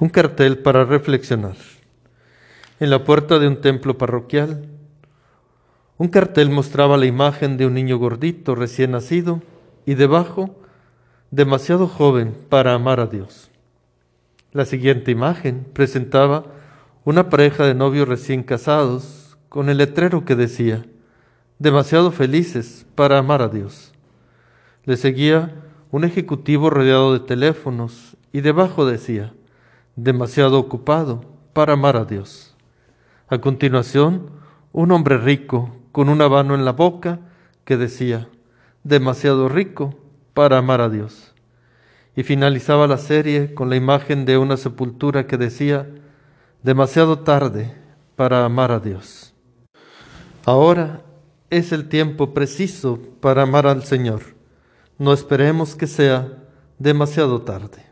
Un cartel para reflexionar. En la puerta de un templo parroquial, un cartel mostraba la imagen de un niño gordito recién nacido y debajo, demasiado joven para amar a Dios. La siguiente imagen presentaba una pareja de novios recién casados con el letrero que decía, demasiado felices para amar a Dios. Le seguía un ejecutivo rodeado de teléfonos y debajo decía, demasiado ocupado para amar a Dios. A continuación, un hombre rico con un habano en la boca que decía, demasiado rico para amar a Dios. Y finalizaba la serie con la imagen de una sepultura que decía, demasiado tarde para amar a Dios. Ahora es el tiempo preciso para amar al Señor. No esperemos que sea demasiado tarde.